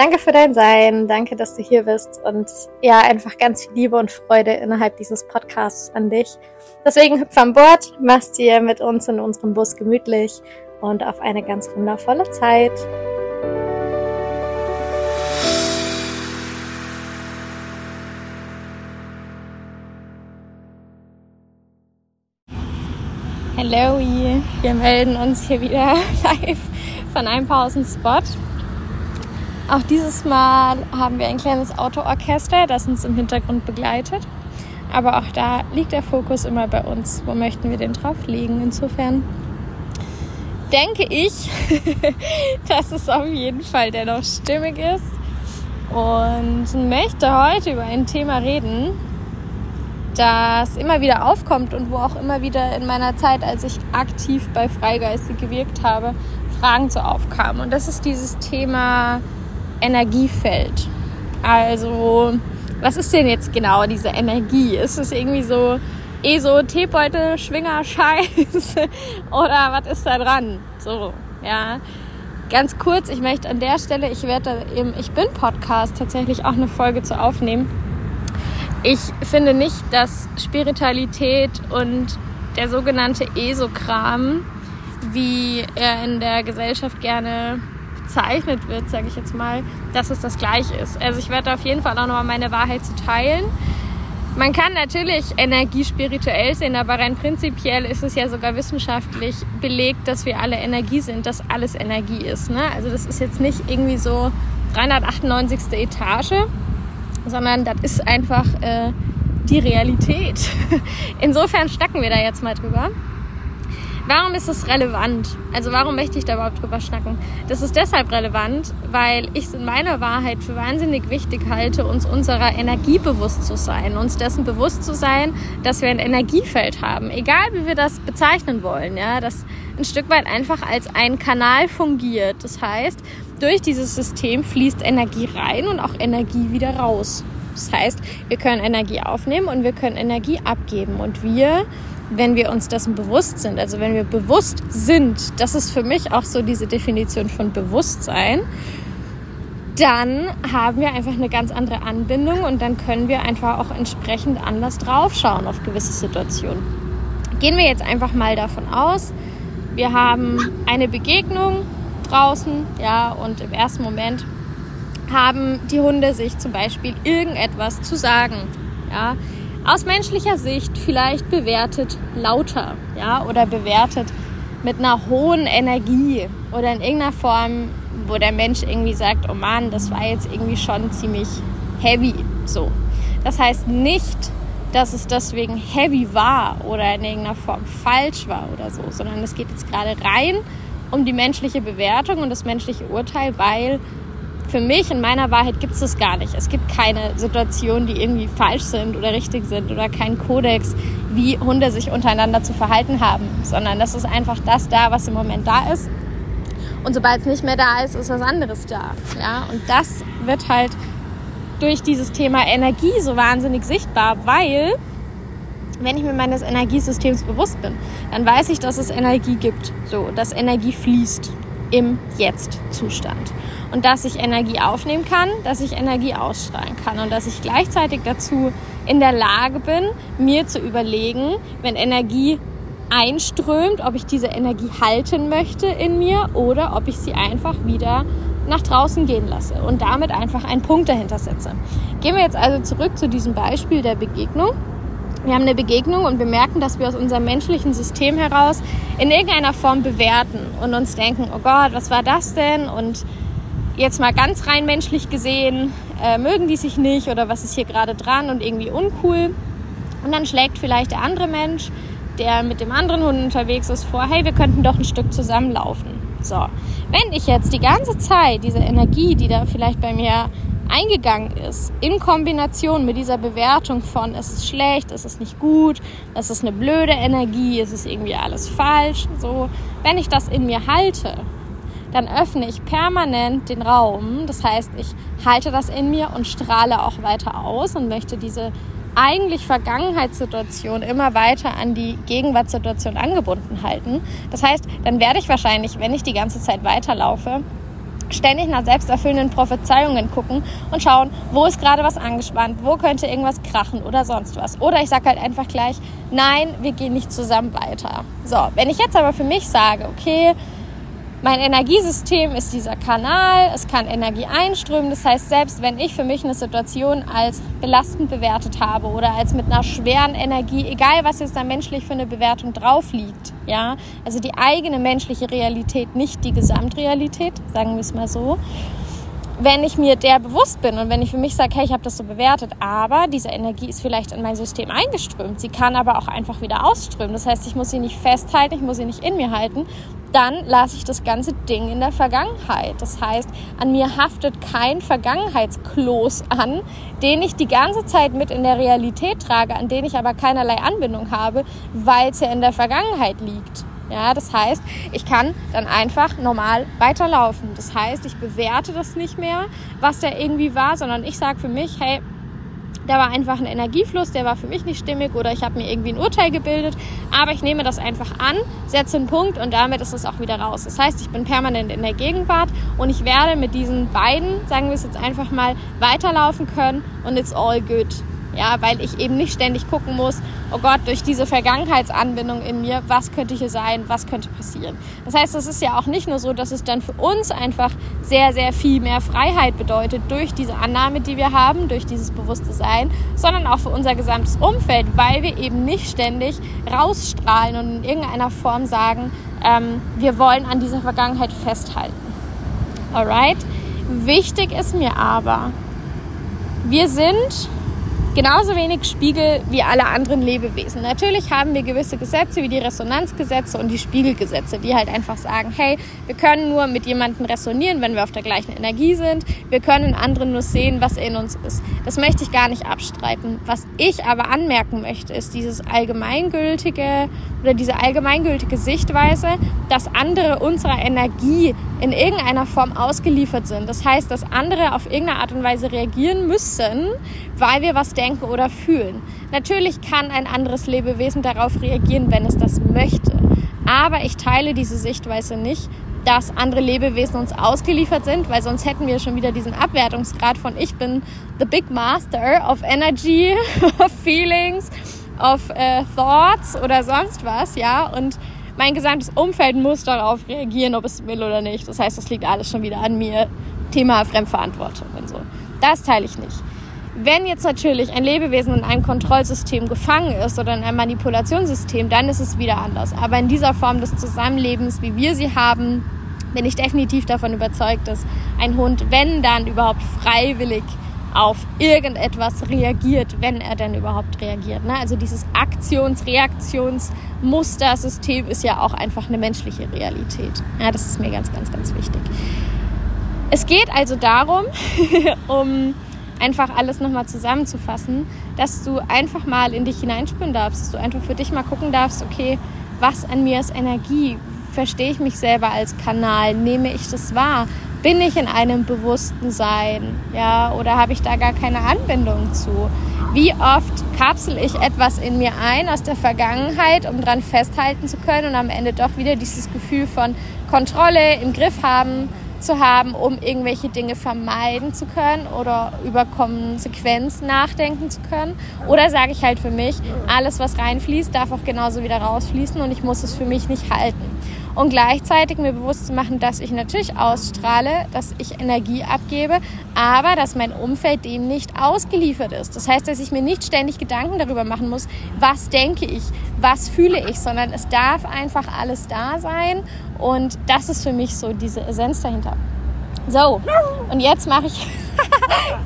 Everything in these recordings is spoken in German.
danke für dein Sein, danke, dass du hier bist und ja, einfach ganz viel Liebe und Freude innerhalb dieses Podcasts an dich. Deswegen hüpf an Bord, mach's dir mit uns in unserem Bus gemütlich und auf eine ganz wundervolle Zeit. Hallo, wir melden uns hier wieder live von einem Pausenspot. Auch dieses Mal haben wir ein kleines Autoorchester, das uns im Hintergrund begleitet. Aber auch da liegt der Fokus immer bei uns. Wo möchten wir den drauf legen? Insofern denke ich, dass es auf jeden Fall dennoch stimmig ist und möchte heute über ein Thema reden, das immer wieder aufkommt und wo auch immer wieder in meiner Zeit, als ich aktiv bei Freigeiste gewirkt habe, Fragen zu aufkamen. Und das ist dieses Thema Energiefeld. Also, was ist denn jetzt genau diese Energie? Ist es irgendwie so eh so Teebeutel, Schwinger, Scheiß? Oder was ist da dran? So, ja. Ganz kurz, ich möchte an der Stelle, ich werde im Ich Bin Podcast tatsächlich auch eine Folge zu aufnehmen Ich finde nicht, dass Spiritualität und der sogenannte ESO-Kram, wie er in der Gesellschaft gerne bezeichnet wird, sage ich jetzt mal, dass es das gleiche ist. Also ich werde auf jeden Fall auch nochmal meine Wahrheit zu teilen. Man kann natürlich Energie spirituell sehen, aber rein prinzipiell ist es ja sogar wissenschaftlich belegt, dass wir alle Energie sind, dass alles Energie ist. Ne? Also das ist jetzt nicht irgendwie so 398. Etage, sondern das ist einfach äh, die Realität. Insofern schnacken wir da jetzt mal drüber. Warum ist es relevant? Also warum möchte ich da überhaupt drüber schnacken? Das ist deshalb relevant, weil ich es in meiner Wahrheit für wahnsinnig wichtig halte, uns unserer Energie bewusst zu sein, uns dessen bewusst zu sein, dass wir ein Energiefeld haben, egal wie wir das bezeichnen wollen, ja, das ein Stück weit einfach als ein Kanal fungiert. Das heißt, durch dieses System fließt Energie rein und auch Energie wieder raus. Das heißt, wir können Energie aufnehmen und wir können Energie abgeben und wir wenn wir uns dessen bewusst sind, also wenn wir bewusst sind, das ist für mich auch so diese Definition von Bewusstsein, dann haben wir einfach eine ganz andere Anbindung und dann können wir einfach auch entsprechend anders draufschauen auf gewisse Situationen. Gehen wir jetzt einfach mal davon aus, wir haben eine Begegnung draußen, ja, und im ersten Moment haben die Hunde sich zum Beispiel irgendetwas zu sagen, ja, aus menschlicher Sicht vielleicht bewertet lauter, ja, oder bewertet mit einer hohen Energie oder in irgendeiner Form, wo der Mensch irgendwie sagt, oh Mann, das war jetzt irgendwie schon ziemlich heavy, so. Das heißt nicht, dass es deswegen heavy war oder in irgendeiner Form falsch war oder so, sondern es geht jetzt gerade rein um die menschliche Bewertung und das menschliche Urteil, weil für mich in meiner Wahrheit gibt es das gar nicht. Es gibt keine Situationen, die irgendwie falsch sind oder richtig sind oder keinen Kodex, wie Hunde sich untereinander zu verhalten haben, sondern das ist einfach das da, was im Moment da ist. Und sobald es nicht mehr da ist, ist was anderes da. Ja? Und das wird halt durch dieses Thema Energie so wahnsinnig sichtbar, weil wenn ich mir meines Energiesystems bewusst bin, dann weiß ich, dass es Energie gibt, so, dass Energie fließt im Jetzt-Zustand und dass ich Energie aufnehmen kann, dass ich Energie ausstrahlen kann und dass ich gleichzeitig dazu in der Lage bin, mir zu überlegen, wenn Energie einströmt, ob ich diese Energie halten möchte in mir oder ob ich sie einfach wieder nach draußen gehen lasse und damit einfach einen Punkt dahinter setze. Gehen wir jetzt also zurück zu diesem Beispiel der Begegnung. Wir haben eine Begegnung und wir merken, dass wir aus unserem menschlichen System heraus in irgendeiner Form bewerten und uns denken, oh Gott, was war das denn? Und jetzt mal ganz rein menschlich gesehen, äh, mögen die sich nicht oder was ist hier gerade dran und irgendwie uncool. Und dann schlägt vielleicht der andere Mensch, der mit dem anderen Hund unterwegs ist, vor, hey, wir könnten doch ein Stück zusammenlaufen. So, wenn ich jetzt die ganze Zeit diese Energie, die da vielleicht bei mir eingegangen ist, in Kombination mit dieser Bewertung von, es ist schlecht, es ist nicht gut, es ist eine blöde Energie, es ist irgendwie alles falsch, so, wenn ich das in mir halte dann öffne ich permanent den Raum. Das heißt, ich halte das in mir und strahle auch weiter aus und möchte diese eigentlich Vergangenheitssituation immer weiter an die Gegenwartssituation angebunden halten. Das heißt, dann werde ich wahrscheinlich, wenn ich die ganze Zeit weiterlaufe, ständig nach selbsterfüllenden Prophezeiungen gucken und schauen, wo ist gerade was angespannt, wo könnte irgendwas krachen oder sonst was. Oder ich sage halt einfach gleich, nein, wir gehen nicht zusammen weiter. So, wenn ich jetzt aber für mich sage, okay, mein Energiesystem ist dieser Kanal, es kann Energie einströmen. Das heißt, selbst wenn ich für mich eine Situation als belastend bewertet habe oder als mit einer schweren Energie, egal was jetzt da menschlich für eine Bewertung drauf liegt, ja, also die eigene menschliche Realität, nicht die Gesamtrealität, sagen wir es mal so, wenn ich mir der bewusst bin und wenn ich für mich sage, hey, ich habe das so bewertet, aber diese Energie ist vielleicht in mein System eingeströmt, sie kann aber auch einfach wieder ausströmen. Das heißt, ich muss sie nicht festhalten, ich muss sie nicht in mir halten, dann lasse ich das ganze Ding in der Vergangenheit. Das heißt, an mir haftet kein Vergangenheitskloß an, den ich die ganze Zeit mit in der Realität trage, an den ich aber keinerlei Anbindung habe, weil es ja in der Vergangenheit liegt. Ja, das heißt, ich kann dann einfach normal weiterlaufen. Das heißt, ich bewerte das nicht mehr, was da irgendwie war, sondern ich sage für mich, hey, da war einfach ein Energiefluss, der war für mich nicht stimmig oder ich habe mir irgendwie ein Urteil gebildet, aber ich nehme das einfach an, setze einen Punkt und damit ist es auch wieder raus. Das heißt, ich bin permanent in der Gegenwart und ich werde mit diesen beiden, sagen wir es jetzt einfach mal, weiterlaufen können und it's all good. Ja, weil ich eben nicht ständig gucken muss, oh Gott, durch diese Vergangenheitsanbindung in mir, was könnte hier sein, was könnte passieren. Das heißt, es ist ja auch nicht nur so, dass es dann für uns einfach sehr, sehr viel mehr Freiheit bedeutet durch diese Annahme, die wir haben, durch dieses bewusste Sein, sondern auch für unser gesamtes Umfeld, weil wir eben nicht ständig rausstrahlen und in irgendeiner Form sagen, ähm, wir wollen an dieser Vergangenheit festhalten. Alright? Wichtig ist mir aber, wir sind genauso wenig Spiegel wie alle anderen Lebewesen. Natürlich haben wir gewisse Gesetze wie die Resonanzgesetze und die Spiegelgesetze, die halt einfach sagen, hey, wir können nur mit jemandem resonieren, wenn wir auf der gleichen Energie sind. Wir können anderen nur sehen, was in uns ist. Das möchte ich gar nicht abstreiten. Was ich aber anmerken möchte, ist dieses allgemeingültige oder diese allgemeingültige Sichtweise, dass andere unserer Energie in irgendeiner Form ausgeliefert sind. Das heißt, dass andere auf irgendeine Art und Weise reagieren müssen, weil wir was denken oder fühlen. Natürlich kann ein anderes Lebewesen darauf reagieren, wenn es das möchte. Aber ich teile diese Sichtweise nicht, dass andere Lebewesen uns ausgeliefert sind, weil sonst hätten wir schon wieder diesen Abwertungsgrad von ich bin the big master of energy, of feelings, of uh, thoughts oder sonst was, ja. Und mein gesamtes Umfeld muss darauf reagieren, ob es will oder nicht. Das heißt, das liegt alles schon wieder an mir. Thema Fremdverantwortung und so. Das teile ich nicht. Wenn jetzt natürlich ein Lebewesen in einem Kontrollsystem gefangen ist oder in einem Manipulationssystem, dann ist es wieder anders. Aber in dieser Form des Zusammenlebens, wie wir sie haben, bin ich definitiv davon überzeugt, dass ein Hund, wenn dann überhaupt freiwillig auf irgendetwas reagiert, wenn er denn überhaupt reagiert. Ne? Also dieses Aktions-Reaktions-Mustersystem ist ja auch einfach eine menschliche Realität. Ja, das ist mir ganz, ganz, ganz wichtig. Es geht also darum, um einfach alles nochmal zusammenzufassen, dass du einfach mal in dich hineinspüren darfst, dass du einfach für dich mal gucken darfst, okay, was an mir ist Energie? Verstehe ich mich selber als Kanal? Nehme ich das wahr? Bin ich in einem bewussten Sein? Ja, oder habe ich da gar keine Anbindung zu? Wie oft kapsel ich etwas in mir ein aus der Vergangenheit, um dran festhalten zu können und am Ende doch wieder dieses Gefühl von Kontrolle im Griff haben zu haben, um irgendwelche Dinge vermeiden zu können oder über Konsequenzen nachdenken zu können. Oder sage ich halt für mich, alles, was reinfließt, darf auch genauso wieder rausfließen und ich muss es für mich nicht halten. Und gleichzeitig mir bewusst zu machen, dass ich natürlich ausstrahle, dass ich Energie abgebe, aber dass mein Umfeld dem nicht ausgeliefert ist. Das heißt, dass ich mir nicht ständig Gedanken darüber machen muss, was denke ich, was fühle ich, sondern es darf einfach alles da sein und das ist für mich so diese Essenz dahinter. So, und jetzt mache ich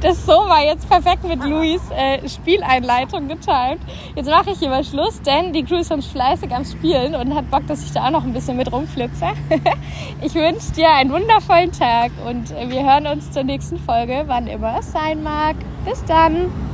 das so war jetzt perfekt mit Louis äh, Spieleinleitung getimt. Jetzt mache ich hier mal Schluss, denn die Crew ist schon fleißig am Spielen und hat Bock, dass ich da auch noch ein bisschen mit rumflitze. ich wünsche dir einen wundervollen Tag und wir hören uns zur nächsten Folge, wann immer es sein mag. Bis dann!